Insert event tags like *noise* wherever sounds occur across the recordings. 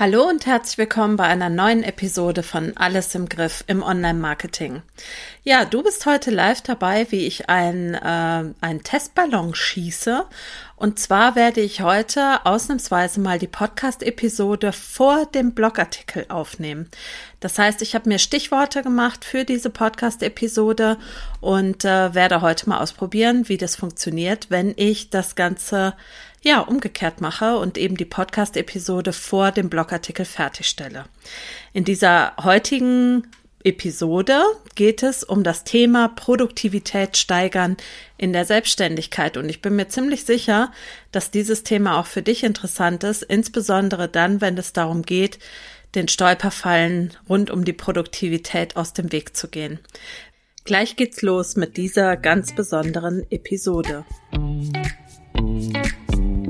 Hallo und herzlich willkommen bei einer neuen Episode von Alles im Griff im Online-Marketing. Ja, du bist heute live dabei, wie ich ein, äh, einen Testballon schieße. Und zwar werde ich heute ausnahmsweise mal die Podcast-Episode vor dem Blogartikel aufnehmen. Das heißt, ich habe mir Stichworte gemacht für diese Podcast-Episode und äh, werde heute mal ausprobieren, wie das funktioniert, wenn ich das Ganze ja, umgekehrt mache und eben die Podcast-Episode vor dem Blogartikel fertigstelle. In dieser heutigen Episode geht es um das Thema Produktivität steigern in der Selbstständigkeit. Und ich bin mir ziemlich sicher, dass dieses Thema auch für dich interessant ist, insbesondere dann, wenn es darum geht, den Stolperfallen rund um die Produktivität aus dem Weg zu gehen. Gleich geht's los mit dieser ganz besonderen Episode.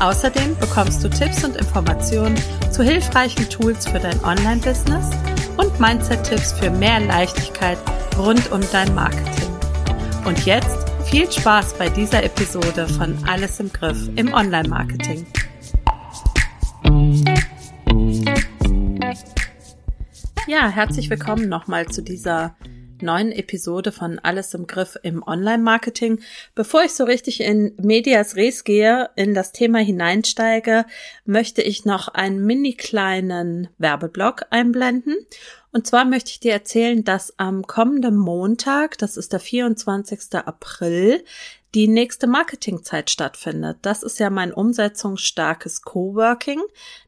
Außerdem bekommst du Tipps und Informationen zu hilfreichen Tools für dein Online-Business und Mindset-Tipps für mehr Leichtigkeit rund um dein Marketing. Und jetzt viel Spaß bei dieser Episode von Alles im Griff im Online-Marketing. Ja, herzlich willkommen nochmal zu dieser neuen Episode von Alles im Griff im Online-Marketing. Bevor ich so richtig in Medias Res gehe, in das Thema hineinsteige, möchte ich noch einen mini kleinen Werbeblock einblenden. Und zwar möchte ich dir erzählen, dass am kommenden Montag, das ist der 24. April, die nächste Marketingzeit stattfindet. Das ist ja mein umsetzungsstarkes Coworking.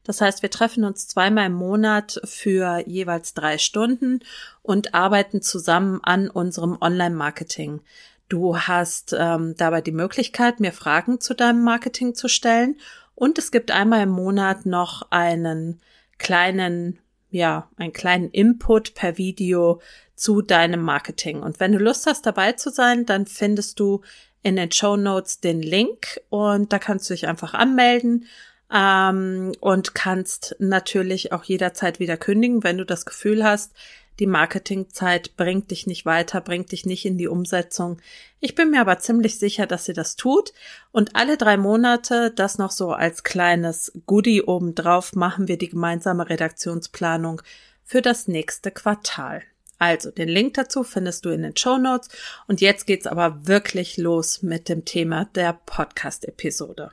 Das heißt, wir treffen uns zweimal im Monat für jeweils drei Stunden und arbeiten zusammen an unserem Online-Marketing. Du hast ähm, dabei die Möglichkeit, mir Fragen zu deinem Marketing zu stellen. Und es gibt einmal im Monat noch einen kleinen, ja, einen kleinen Input per Video zu deinem Marketing. Und wenn du Lust hast, dabei zu sein, dann findest du in den Show Notes den Link und da kannst du dich einfach anmelden ähm, und kannst natürlich auch jederzeit wieder kündigen, wenn du das Gefühl hast, die Marketingzeit bringt dich nicht weiter, bringt dich nicht in die Umsetzung. Ich bin mir aber ziemlich sicher, dass sie das tut. Und alle drei Monate, das noch so als kleines Goodie obendrauf, machen wir die gemeinsame Redaktionsplanung für das nächste Quartal. Also, den Link dazu findest du in den Show Notes. Und jetzt geht's aber wirklich los mit dem Thema der Podcast-Episode.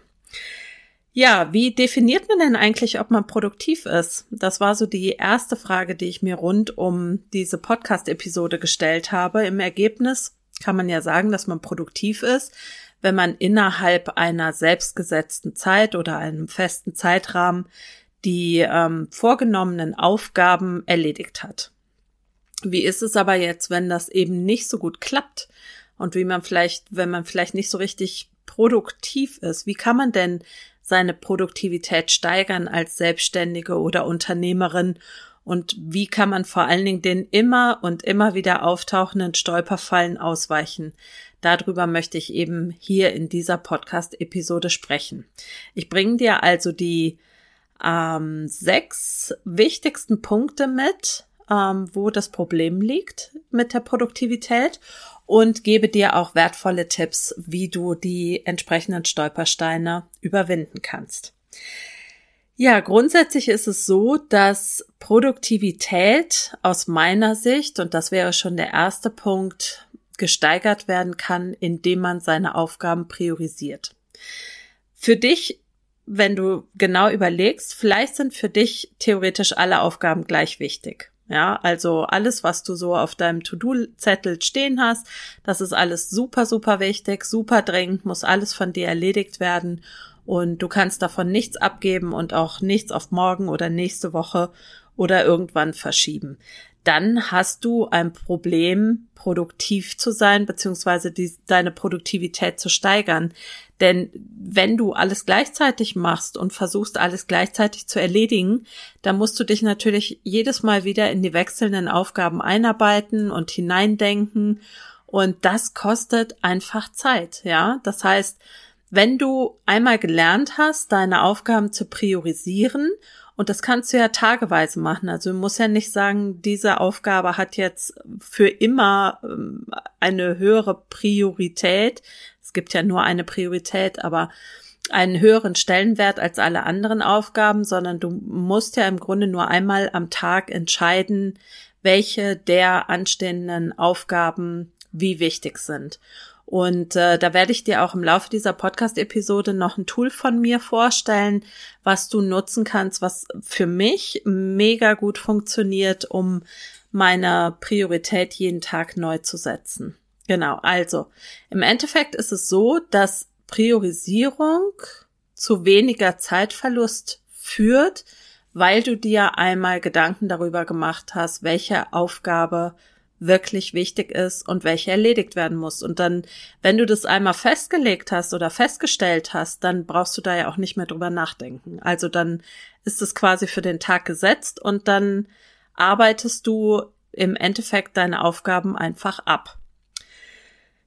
Ja, wie definiert man denn eigentlich, ob man produktiv ist? Das war so die erste Frage, die ich mir rund um diese Podcast-Episode gestellt habe. Im Ergebnis kann man ja sagen, dass man produktiv ist, wenn man innerhalb einer selbstgesetzten Zeit oder einem festen Zeitrahmen die ähm, vorgenommenen Aufgaben erledigt hat. Wie ist es aber jetzt, wenn das eben nicht so gut klappt und wie man vielleicht, wenn man vielleicht nicht so richtig produktiv ist? Wie kann man denn seine Produktivität steigern als Selbstständige oder Unternehmerin? Und wie kann man vor allen Dingen den immer und immer wieder auftauchenden Stolperfallen ausweichen? Darüber möchte ich eben hier in dieser Podcast-Episode sprechen. Ich bringe dir also die ähm, sechs wichtigsten Punkte mit, ähm, wo das Problem liegt mit der Produktivität und gebe dir auch wertvolle Tipps, wie du die entsprechenden Stolpersteine überwinden kannst. Ja, grundsätzlich ist es so, dass Produktivität aus meiner Sicht, und das wäre schon der erste Punkt, gesteigert werden kann, indem man seine Aufgaben priorisiert. Für dich, wenn du genau überlegst, vielleicht sind für dich theoretisch alle Aufgaben gleich wichtig. Ja, also alles, was du so auf deinem To-Do-Zettel stehen hast, das ist alles super, super wichtig, super dringend, muss alles von dir erledigt werden und du kannst davon nichts abgeben und auch nichts auf morgen oder nächste Woche oder irgendwann verschieben. Dann hast du ein Problem, produktiv zu sein, beziehungsweise die, deine Produktivität zu steigern. Denn wenn du alles gleichzeitig machst und versuchst, alles gleichzeitig zu erledigen, dann musst du dich natürlich jedes Mal wieder in die wechselnden Aufgaben einarbeiten und hineindenken. Und das kostet einfach Zeit, ja. Das heißt, wenn du einmal gelernt hast, deine Aufgaben zu priorisieren und das kannst du ja tageweise machen. Also du musst ja nicht sagen, diese Aufgabe hat jetzt für immer ähm, eine höhere Priorität. Es gibt ja nur eine Priorität, aber einen höheren Stellenwert als alle anderen Aufgaben, sondern du musst ja im Grunde nur einmal am Tag entscheiden, welche der anstehenden Aufgaben wie wichtig sind. Und äh, da werde ich dir auch im Laufe dieser Podcast-Episode noch ein Tool von mir vorstellen, was du nutzen kannst, was für mich mega gut funktioniert, um meine Priorität jeden Tag neu zu setzen. Genau, also im Endeffekt ist es so, dass Priorisierung zu weniger Zeitverlust führt, weil du dir einmal Gedanken darüber gemacht hast, welche Aufgabe wirklich wichtig ist und welche erledigt werden muss. Und dann, wenn du das einmal festgelegt hast oder festgestellt hast, dann brauchst du da ja auch nicht mehr drüber nachdenken. Also dann ist es quasi für den Tag gesetzt und dann arbeitest du im Endeffekt deine Aufgaben einfach ab.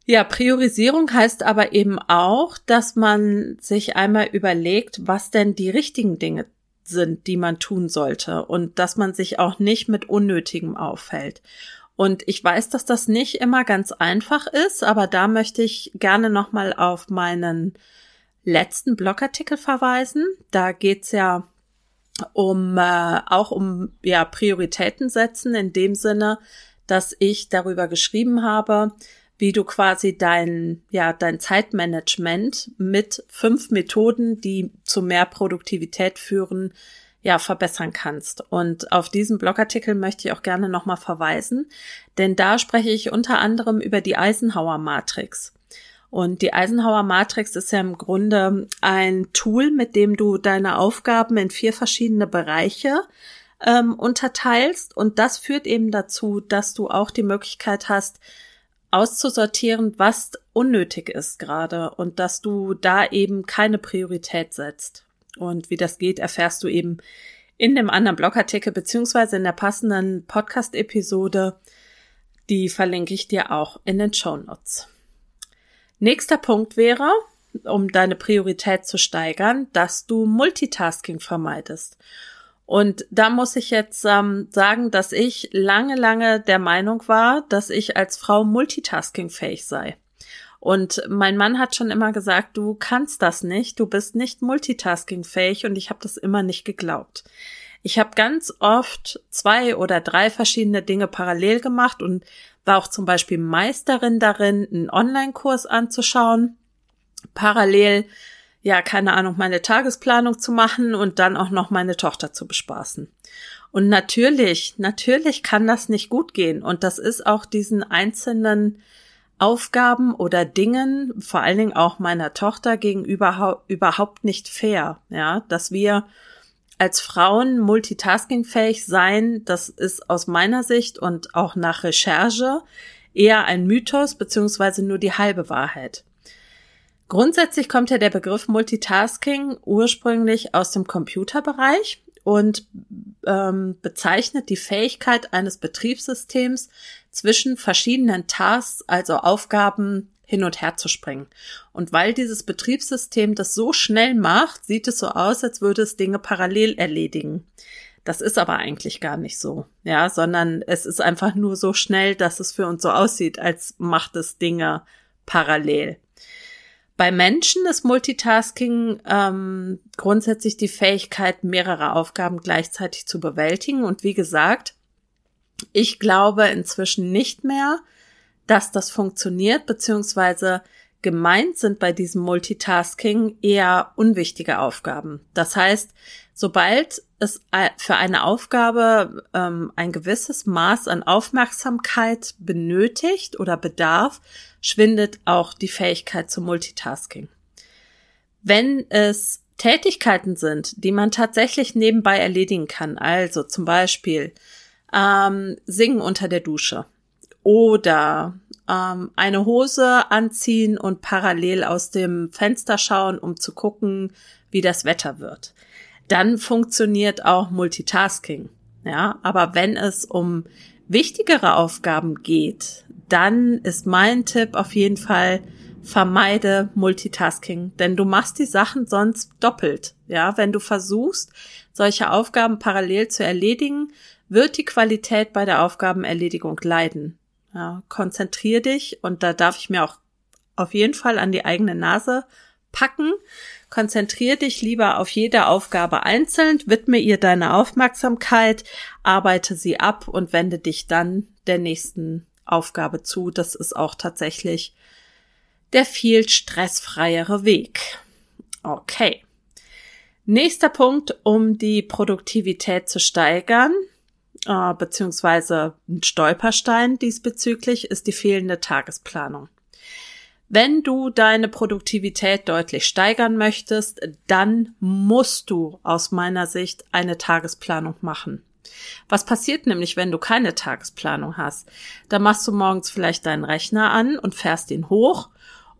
Ja, Priorisierung heißt aber eben auch, dass man sich einmal überlegt, was denn die richtigen Dinge sind, die man tun sollte und dass man sich auch nicht mit Unnötigem auffällt. Und ich weiß, dass das nicht immer ganz einfach ist, aber da möchte ich gerne nochmal auf meinen letzten Blogartikel verweisen. Da geht's ja um äh, auch um ja Prioritäten setzen in dem Sinne, dass ich darüber geschrieben habe, wie du quasi dein ja dein Zeitmanagement mit fünf Methoden, die zu mehr Produktivität führen, ja, verbessern kannst. Und auf diesen Blogartikel möchte ich auch gerne nochmal verweisen, denn da spreche ich unter anderem über die Eisenhower Matrix. Und die Eisenhower Matrix ist ja im Grunde ein Tool, mit dem du deine Aufgaben in vier verschiedene Bereiche ähm, unterteilst. Und das führt eben dazu, dass du auch die Möglichkeit hast, auszusortieren, was unnötig ist gerade und dass du da eben keine Priorität setzt. Und wie das geht, erfährst du eben in dem anderen Blogartikel beziehungsweise in der passenden Podcast-Episode. Die verlinke ich dir auch in den Show Notes. Nächster Punkt wäre, um deine Priorität zu steigern, dass du Multitasking vermeidest. Und da muss ich jetzt ähm, sagen, dass ich lange, lange der Meinung war, dass ich als Frau multitaskingfähig sei. Und mein Mann hat schon immer gesagt, du kannst das nicht, du bist nicht multitaskingfähig und ich habe das immer nicht geglaubt. Ich habe ganz oft zwei oder drei verschiedene Dinge parallel gemacht und war auch zum Beispiel Meisterin darin, einen Online-Kurs anzuschauen, parallel, ja, keine Ahnung, meine Tagesplanung zu machen und dann auch noch meine Tochter zu bespaßen. Und natürlich, natürlich kann das nicht gut gehen. Und das ist auch diesen einzelnen Aufgaben oder Dingen, vor allen Dingen auch meiner Tochter gegenüber überhaupt nicht fair, ja, dass wir als Frauen multitaskingfähig sein, das ist aus meiner Sicht und auch nach Recherche eher ein Mythos beziehungsweise nur die halbe Wahrheit. Grundsätzlich kommt ja der Begriff Multitasking ursprünglich aus dem Computerbereich und ähm, bezeichnet die Fähigkeit eines Betriebssystems zwischen verschiedenen Tasks, also Aufgaben hin und her zu springen. Und weil dieses Betriebssystem das so schnell macht, sieht es so aus, als würde es Dinge parallel erledigen. Das ist aber eigentlich gar nicht so, ja, sondern es ist einfach nur so schnell, dass es für uns so aussieht, als macht es Dinge parallel. Bei Menschen ist Multitasking ähm, grundsätzlich die Fähigkeit, mehrere Aufgaben gleichzeitig zu bewältigen. Und wie gesagt, ich glaube inzwischen nicht mehr, dass das funktioniert, beziehungsweise gemeint sind bei diesem Multitasking eher unwichtige Aufgaben. Das heißt, sobald es für eine Aufgabe ähm, ein gewisses Maß an Aufmerksamkeit benötigt oder bedarf, schwindet auch die Fähigkeit zum Multitasking. Wenn es Tätigkeiten sind, die man tatsächlich nebenbei erledigen kann, also zum Beispiel ähm, singen unter der Dusche oder ähm, eine Hose anziehen und parallel aus dem Fenster schauen, um zu gucken, wie das Wetter wird. Dann funktioniert auch Multitasking. Ja, aber wenn es um wichtigere Aufgaben geht, dann ist mein Tipp auf jeden Fall, vermeide Multitasking, denn du machst die Sachen sonst doppelt. Ja, wenn du versuchst, solche Aufgaben parallel zu erledigen, wird die Qualität bei der Aufgabenerledigung leiden. Ja, konzentrier dich und da darf ich mir auch auf jeden Fall an die eigene Nase packen. Konzentrier dich lieber auf jede Aufgabe einzeln, widme ihr deine Aufmerksamkeit, arbeite sie ab und wende dich dann der nächsten Aufgabe zu. Das ist auch tatsächlich der viel stressfreiere Weg. Okay. Nächster Punkt, um die Produktivität zu steigern, äh, beziehungsweise ein Stolperstein diesbezüglich, ist die fehlende Tagesplanung. Wenn du deine Produktivität deutlich steigern möchtest, dann musst du aus meiner Sicht eine Tagesplanung machen. Was passiert nämlich, wenn du keine Tagesplanung hast? Da machst du morgens vielleicht deinen Rechner an und fährst ihn hoch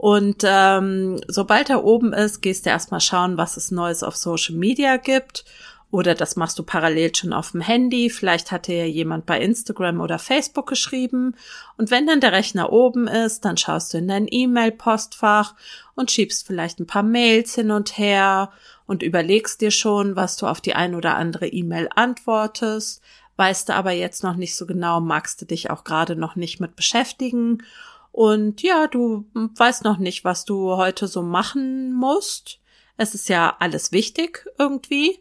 und ähm, sobald er oben ist, gehst du erstmal schauen, was es Neues auf Social Media gibt. Oder das machst du parallel schon auf dem Handy. Vielleicht hat dir ja jemand bei Instagram oder Facebook geschrieben. Und wenn dann der Rechner oben ist, dann schaust du in dein E-Mail-Postfach und schiebst vielleicht ein paar Mails hin und her und überlegst dir schon, was du auf die ein oder andere E-Mail antwortest. Weißt du aber jetzt noch nicht so genau, magst du dich auch gerade noch nicht mit beschäftigen und ja, du weißt noch nicht, was du heute so machen musst. Es ist ja alles wichtig irgendwie.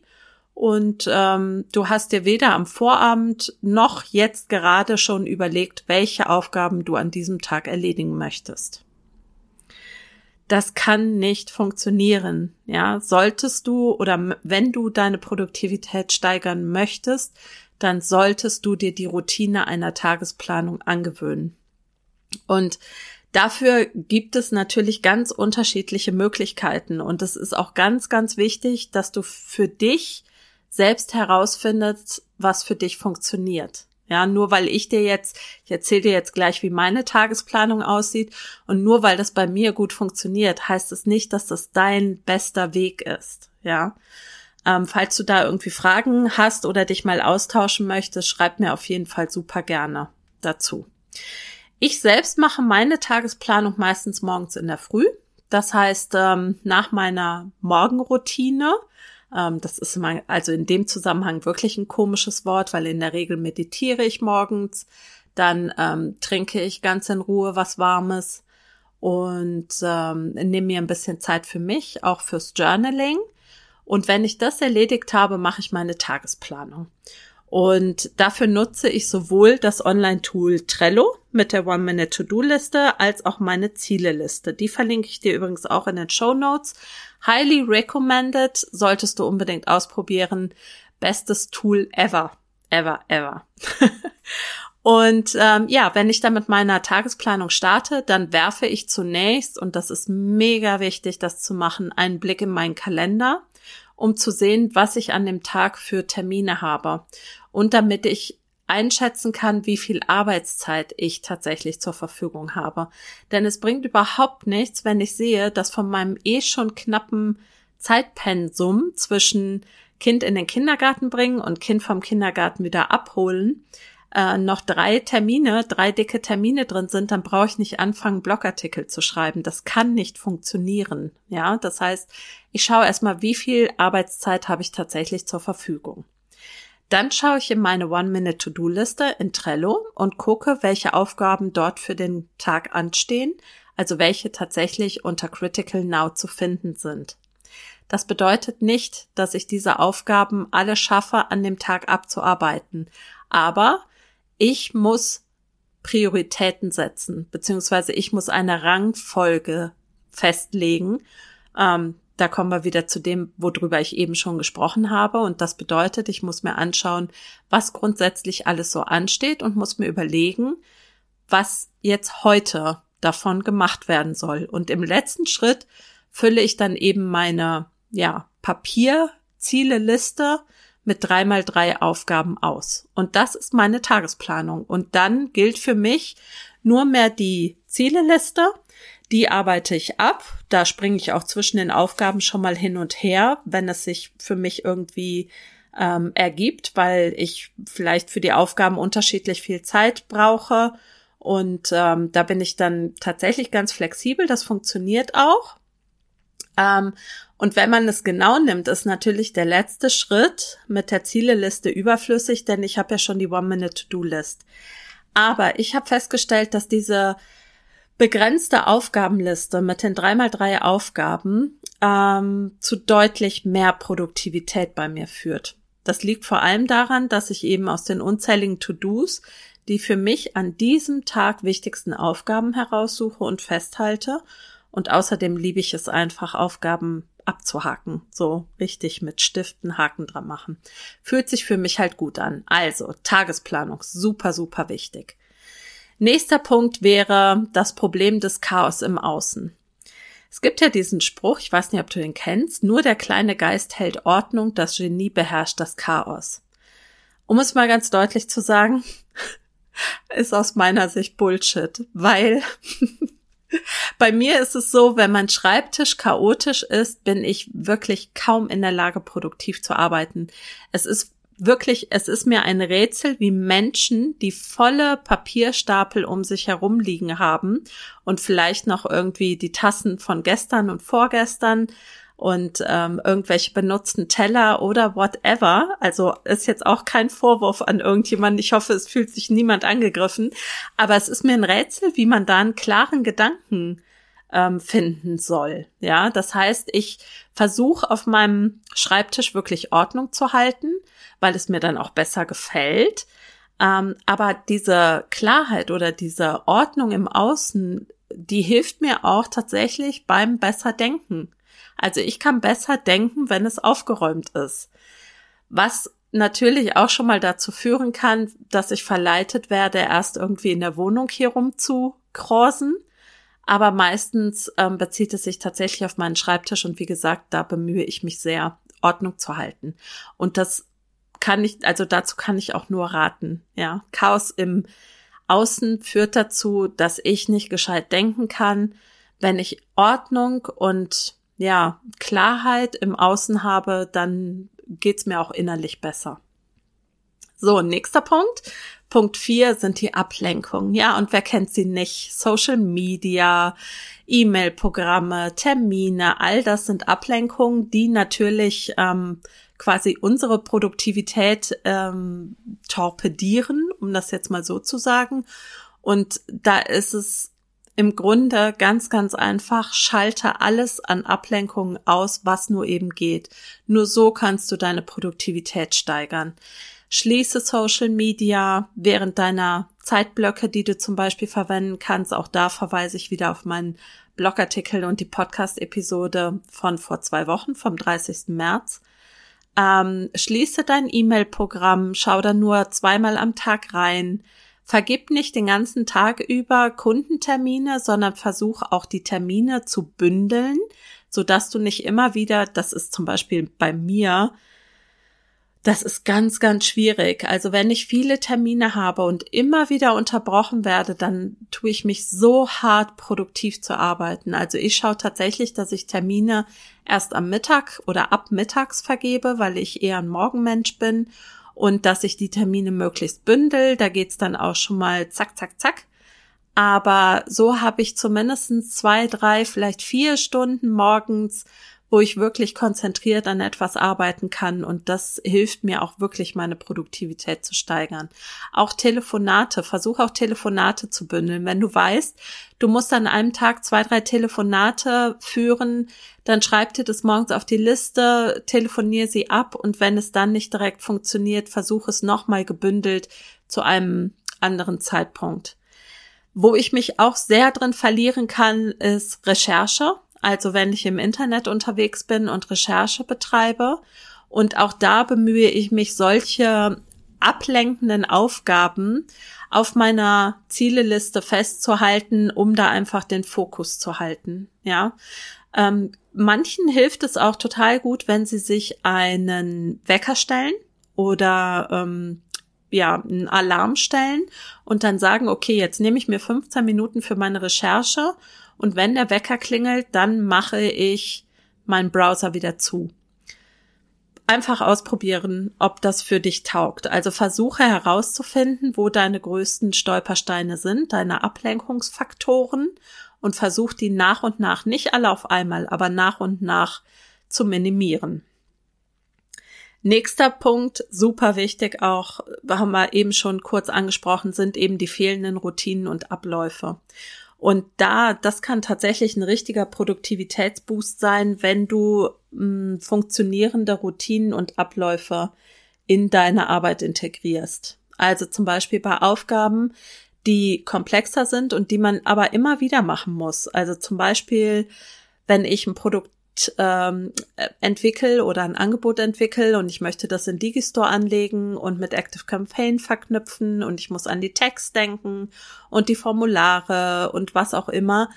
Und ähm, du hast dir weder am Vorabend noch jetzt gerade schon überlegt, welche Aufgaben du an diesem Tag erledigen möchtest. Das kann nicht funktionieren. Ja, solltest du oder wenn du deine Produktivität steigern möchtest, dann solltest du dir die Routine einer Tagesplanung angewöhnen. Und dafür gibt es natürlich ganz unterschiedliche Möglichkeiten. Und es ist auch ganz, ganz wichtig, dass du für dich selbst herausfindest, was für dich funktioniert. Ja, nur weil ich dir jetzt, ich erzähle dir jetzt gleich, wie meine Tagesplanung aussieht und nur weil das bei mir gut funktioniert, heißt es nicht, dass das dein bester Weg ist. Ja, ähm, falls du da irgendwie Fragen hast oder dich mal austauschen möchtest, schreib mir auf jeden Fall super gerne dazu. Ich selbst mache meine Tagesplanung meistens morgens in der Früh. Das heißt, ähm, nach meiner Morgenroutine, ähm, das ist immer, also in dem Zusammenhang wirklich ein komisches Wort, weil in der Regel meditiere ich morgens, dann ähm, trinke ich ganz in Ruhe was Warmes und ähm, nehme mir ein bisschen Zeit für mich, auch fürs Journaling. Und wenn ich das erledigt habe, mache ich meine Tagesplanung. Und dafür nutze ich sowohl das Online-Tool Trello mit der One-Minute-To-Do-Liste als auch meine Zieleliste. Die verlinke ich dir übrigens auch in den Show Notes. Highly recommended, solltest du unbedingt ausprobieren. Bestes Tool ever, ever, ever. *laughs* und ähm, ja, wenn ich dann mit meiner Tagesplanung starte, dann werfe ich zunächst, und das ist mega wichtig, das zu machen, einen Blick in meinen Kalender um zu sehen, was ich an dem Tag für Termine habe und damit ich einschätzen kann, wie viel Arbeitszeit ich tatsächlich zur Verfügung habe. Denn es bringt überhaupt nichts, wenn ich sehe, dass von meinem eh schon knappen Zeitpensum zwischen Kind in den Kindergarten bringen und Kind vom Kindergarten wieder abholen, äh, noch drei Termine, drei dicke Termine drin sind, dann brauche ich nicht anfangen, Blogartikel zu schreiben. Das kann nicht funktionieren. Ja, das heißt, ich schaue erstmal, wie viel Arbeitszeit habe ich tatsächlich zur Verfügung. Dann schaue ich in meine One-Minute-To-Do-Liste in Trello und gucke, welche Aufgaben dort für den Tag anstehen, also welche tatsächlich unter Critical Now zu finden sind. Das bedeutet nicht, dass ich diese Aufgaben alle schaffe, an dem Tag abzuarbeiten. Aber ich muss Prioritäten setzen, beziehungsweise ich muss eine Rangfolge festlegen, ähm, da kommen wir wieder zu dem, worüber ich eben schon gesprochen habe. Und das bedeutet, ich muss mir anschauen, was grundsätzlich alles so ansteht und muss mir überlegen, was jetzt heute davon gemacht werden soll. Und im letzten Schritt fülle ich dann eben meine ja, Papierzieleliste mit drei mal drei Aufgaben aus. Und das ist meine Tagesplanung. Und dann gilt für mich nur mehr die Zieleliste. Die arbeite ich ab. Da springe ich auch zwischen den Aufgaben schon mal hin und her, wenn es sich für mich irgendwie ähm, ergibt, weil ich vielleicht für die Aufgaben unterschiedlich viel Zeit brauche. Und ähm, da bin ich dann tatsächlich ganz flexibel. Das funktioniert auch. Ähm, und wenn man es genau nimmt, ist natürlich der letzte Schritt mit der Zieleliste überflüssig, denn ich habe ja schon die One-Minute-To-Do-List. Aber ich habe festgestellt, dass diese begrenzte Aufgabenliste mit den 3x3 Aufgaben ähm, zu deutlich mehr Produktivität bei mir führt. Das liegt vor allem daran, dass ich eben aus den unzähligen To-Dos die für mich an diesem Tag wichtigsten Aufgaben heraussuche und festhalte und außerdem liebe ich es einfach, Aufgaben abzuhaken. So richtig mit Stiften Haken dran machen. Fühlt sich für mich halt gut an. Also, Tagesplanung, super, super wichtig. Nächster Punkt wäre das Problem des Chaos im Außen. Es gibt ja diesen Spruch, ich weiß nicht, ob du den kennst, nur der kleine Geist hält Ordnung, das Genie beherrscht das Chaos. Um es mal ganz deutlich zu sagen, *laughs* ist aus meiner Sicht Bullshit, weil *laughs* Bei mir ist es so, wenn mein Schreibtisch chaotisch ist, bin ich wirklich kaum in der Lage, produktiv zu arbeiten. Es ist wirklich, es ist mir ein Rätsel, wie Menschen, die volle Papierstapel um sich herum liegen haben und vielleicht noch irgendwie die Tassen von gestern und vorgestern und ähm, irgendwelche benutzten Teller oder whatever. Also ist jetzt auch kein Vorwurf an irgendjemanden. Ich hoffe, es fühlt sich niemand angegriffen. Aber es ist mir ein Rätsel, wie man da einen klaren Gedanken ähm, finden soll. Ja, das heißt, ich versuche auf meinem Schreibtisch wirklich Ordnung zu halten, weil es mir dann auch besser gefällt. Ähm, aber diese Klarheit oder diese Ordnung im Außen, die hilft mir auch tatsächlich beim besser Denken. Also ich kann besser denken, wenn es aufgeräumt ist. Was natürlich auch schon mal dazu führen kann, dass ich verleitet werde, erst irgendwie in der Wohnung hier rum zu krosen. Aber meistens ähm, bezieht es sich tatsächlich auf meinen Schreibtisch und wie gesagt, da bemühe ich mich sehr, Ordnung zu halten. Und das kann ich, also dazu kann ich auch nur raten. Ja, Chaos im Außen führt dazu, dass ich nicht gescheit denken kann. Wenn ich Ordnung und ja, Klarheit im Außen habe, dann geht's mir auch innerlich besser. So, nächster Punkt. Punkt vier sind die Ablenkungen. Ja, und wer kennt sie nicht? Social Media, E-Mail-Programme, Termine, all das sind Ablenkungen, die natürlich ähm, quasi unsere Produktivität ähm, torpedieren, um das jetzt mal so zu sagen. Und da ist es im Grunde ganz, ganz einfach, schalte alles an Ablenkungen aus, was nur eben geht. Nur so kannst du deine Produktivität steigern. Schließe Social Media während deiner Zeitblöcke, die du zum Beispiel verwenden kannst. Auch da verweise ich wieder auf meinen Blogartikel und die Podcast-Episode von vor zwei Wochen, vom 30. März. Ähm, schließe dein E-Mail-Programm, schau da nur zweimal am Tag rein Vergib nicht den ganzen Tag über Kundentermine, sondern versuch auch die Termine zu bündeln, so dass du nicht immer wieder, das ist zum Beispiel bei mir, das ist ganz, ganz schwierig. Also wenn ich viele Termine habe und immer wieder unterbrochen werde, dann tue ich mich so hart produktiv zu arbeiten. Also ich schaue tatsächlich, dass ich Termine erst am Mittag oder ab mittags vergebe, weil ich eher ein Morgenmensch bin und dass ich die Termine möglichst bündel. Da geht's dann auch schon mal zack, zack, zack. Aber so habe ich zumindest zwei, drei, vielleicht vier Stunden morgens, wo ich wirklich konzentriert an etwas arbeiten kann. Und das hilft mir auch wirklich, meine Produktivität zu steigern. Auch Telefonate, versuch auch Telefonate zu bündeln. Wenn du weißt, du musst an einem Tag zwei, drei Telefonate führen, dann schreib dir das morgens auf die Liste, telefonier sie ab und wenn es dann nicht direkt funktioniert, versuch es nochmal gebündelt zu einem anderen Zeitpunkt. Wo ich mich auch sehr drin verlieren kann, ist Recherche. Also wenn ich im Internet unterwegs bin und Recherche betreibe. Und auch da bemühe ich mich, solche ablenkenden Aufgaben auf meiner Zieleliste festzuhalten, um da einfach den Fokus zu halten. Ja. Ähm, manchen hilft es auch total gut, wenn sie sich einen Wecker stellen oder ähm, ja, einen Alarm stellen und dann sagen, okay, jetzt nehme ich mir 15 Minuten für meine Recherche und wenn der Wecker klingelt, dann mache ich meinen Browser wieder zu. Einfach ausprobieren, ob das für dich taugt. Also versuche herauszufinden, wo deine größten Stolpersteine sind, deine Ablenkungsfaktoren und versuch die nach und nach, nicht alle auf einmal, aber nach und nach zu minimieren. Nächster Punkt, super wichtig auch, haben wir eben schon kurz angesprochen, sind eben die fehlenden Routinen und Abläufe. Und da, das kann tatsächlich ein richtiger Produktivitätsboost sein, wenn du mh, hm, funktionierende Routinen und Abläufe in deine Arbeit integrierst. Also zum Beispiel bei Aufgaben, die komplexer sind und die man aber immer wieder machen muss. Also zum Beispiel, wenn ich ein Produkt ähm, entwickle oder ein Angebot entwickle und ich möchte das in Digistore anlegen und mit Active Campaign verknüpfen und ich muss an die Text denken und die Formulare und was auch immer.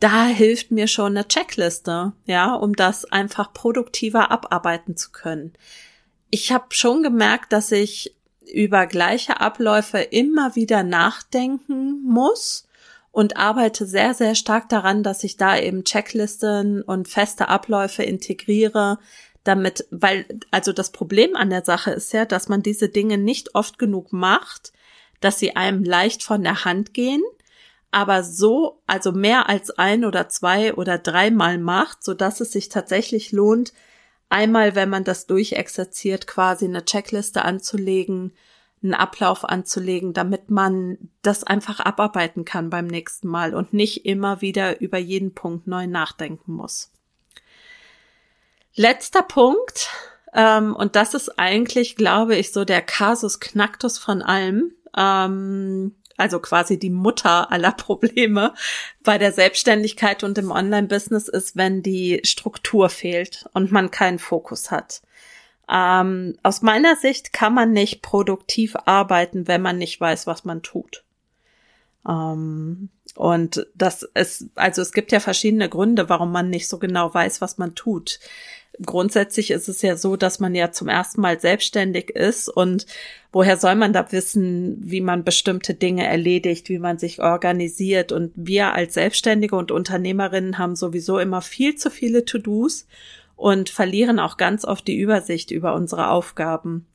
Da hilft mir schon eine Checkliste, ja, um das einfach produktiver abarbeiten zu können. Ich habe schon gemerkt, dass ich über gleiche Abläufe immer wieder nachdenken muss und arbeite sehr, sehr stark daran, dass ich da eben Checklisten und feste Abläufe integriere, damit, weil, also das Problem an der Sache ist ja, dass man diese Dinge nicht oft genug macht, dass sie einem leicht von der Hand gehen, aber so, also mehr als ein oder zwei oder dreimal macht, so dass es sich tatsächlich lohnt, einmal, wenn man das durchexerziert, quasi eine Checkliste anzulegen, einen Ablauf anzulegen, damit man das einfach abarbeiten kann beim nächsten Mal und nicht immer wieder über jeden Punkt neu nachdenken muss. Letzter Punkt, ähm, und das ist eigentlich, glaube ich, so der Kasus Knacktus von allem, ähm, also quasi die Mutter aller *laughs* Probleme bei der Selbstständigkeit und im Online-Business ist, wenn die Struktur fehlt und man keinen Fokus hat. Ähm, aus meiner Sicht kann man nicht produktiv arbeiten, wenn man nicht weiß, was man tut. Ähm, und das ist, also es gibt ja verschiedene Gründe, warum man nicht so genau weiß, was man tut. Grundsätzlich ist es ja so, dass man ja zum ersten Mal selbstständig ist und woher soll man da wissen, wie man bestimmte Dinge erledigt, wie man sich organisiert und wir als Selbstständige und Unternehmerinnen haben sowieso immer viel zu viele To-Dos und verlieren auch ganz oft die Übersicht über unsere Aufgaben.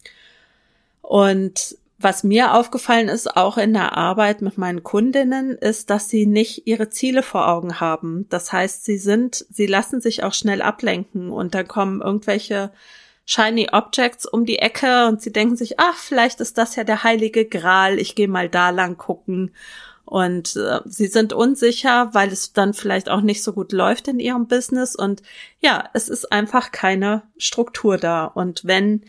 Und was mir aufgefallen ist, auch in der Arbeit mit meinen Kundinnen, ist, dass sie nicht ihre Ziele vor Augen haben. Das heißt, sie sind, sie lassen sich auch schnell ablenken und dann kommen irgendwelche shiny Objects um die Ecke und sie denken sich, ach, vielleicht ist das ja der heilige Gral, ich gehe mal da lang gucken. Und äh, sie sind unsicher, weil es dann vielleicht auch nicht so gut läuft in ihrem Business. Und ja, es ist einfach keine Struktur da. Und wenn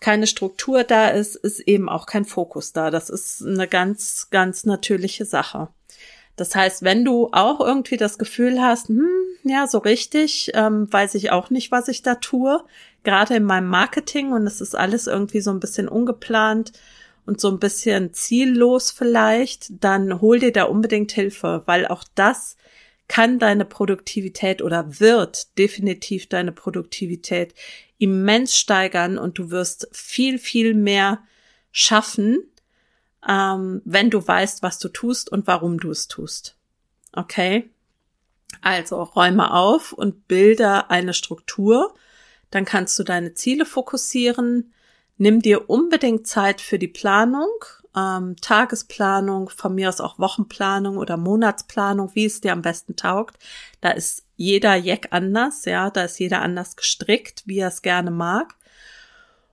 keine Struktur da ist, ist eben auch kein Fokus da. Das ist eine ganz, ganz natürliche Sache. Das heißt, wenn du auch irgendwie das Gefühl hast, hm, ja, so richtig, ähm, weiß ich auch nicht, was ich da tue, gerade in meinem Marketing und es ist alles irgendwie so ein bisschen ungeplant und so ein bisschen ziellos vielleicht, dann hol dir da unbedingt Hilfe, weil auch das kann deine Produktivität oder wird definitiv deine Produktivität immens steigern und du wirst viel, viel mehr schaffen, ähm, wenn du weißt, was du tust und warum du es tust. Okay? Also räume auf und bilde eine Struktur. Dann kannst du deine Ziele fokussieren, Nimm dir unbedingt Zeit für die Planung, ähm, Tagesplanung, von mir aus auch Wochenplanung oder Monatsplanung, wie es dir am besten taugt. Da ist jeder Jack anders, ja, da ist jeder anders gestrickt, wie er es gerne mag.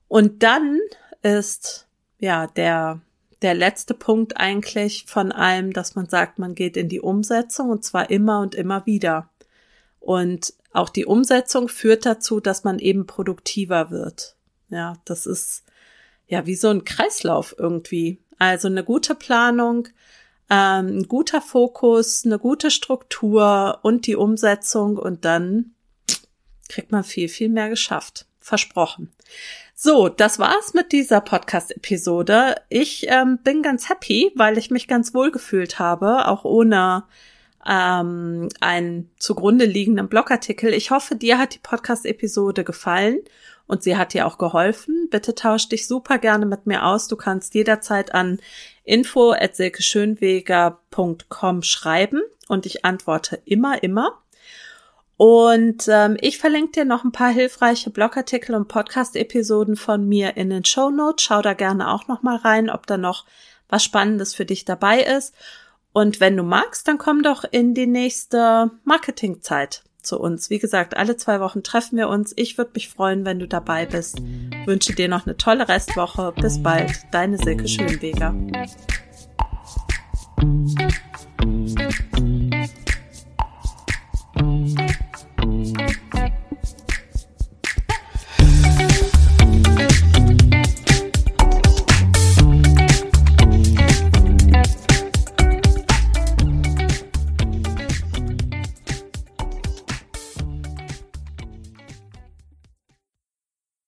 Und dann ist, ja, der, der letzte Punkt eigentlich von allem, dass man sagt, man geht in die Umsetzung und zwar immer und immer wieder. Und auch die Umsetzung führt dazu, dass man eben produktiver wird. Ja, das ist ja wie so ein Kreislauf irgendwie. Also eine gute Planung, ähm, ein guter Fokus, eine gute Struktur und die Umsetzung und dann kriegt man viel, viel mehr geschafft. Versprochen. So, das war's mit dieser Podcast-Episode. Ich ähm, bin ganz happy, weil ich mich ganz wohl gefühlt habe, auch ohne ähm, einen zugrunde liegenden Blogartikel. Ich hoffe, dir hat die Podcast-Episode gefallen und sie hat dir auch geholfen. Bitte tausch dich super gerne mit mir aus. Du kannst jederzeit an info@silkeschönweger.com schreiben und ich antworte immer, immer. Und ähm, ich verlinke dir noch ein paar hilfreiche Blogartikel und Podcast-Episoden von mir in den Show Notes. Schau da gerne auch noch mal rein, ob da noch was Spannendes für dich dabei ist. Und wenn du magst, dann komm doch in die nächste Marketingzeit zu uns. Wie gesagt, alle zwei Wochen treffen wir uns. Ich würde mich freuen, wenn du dabei bist. Wünsche dir noch eine tolle Restwoche. Bis bald, deine Silke Schönweger.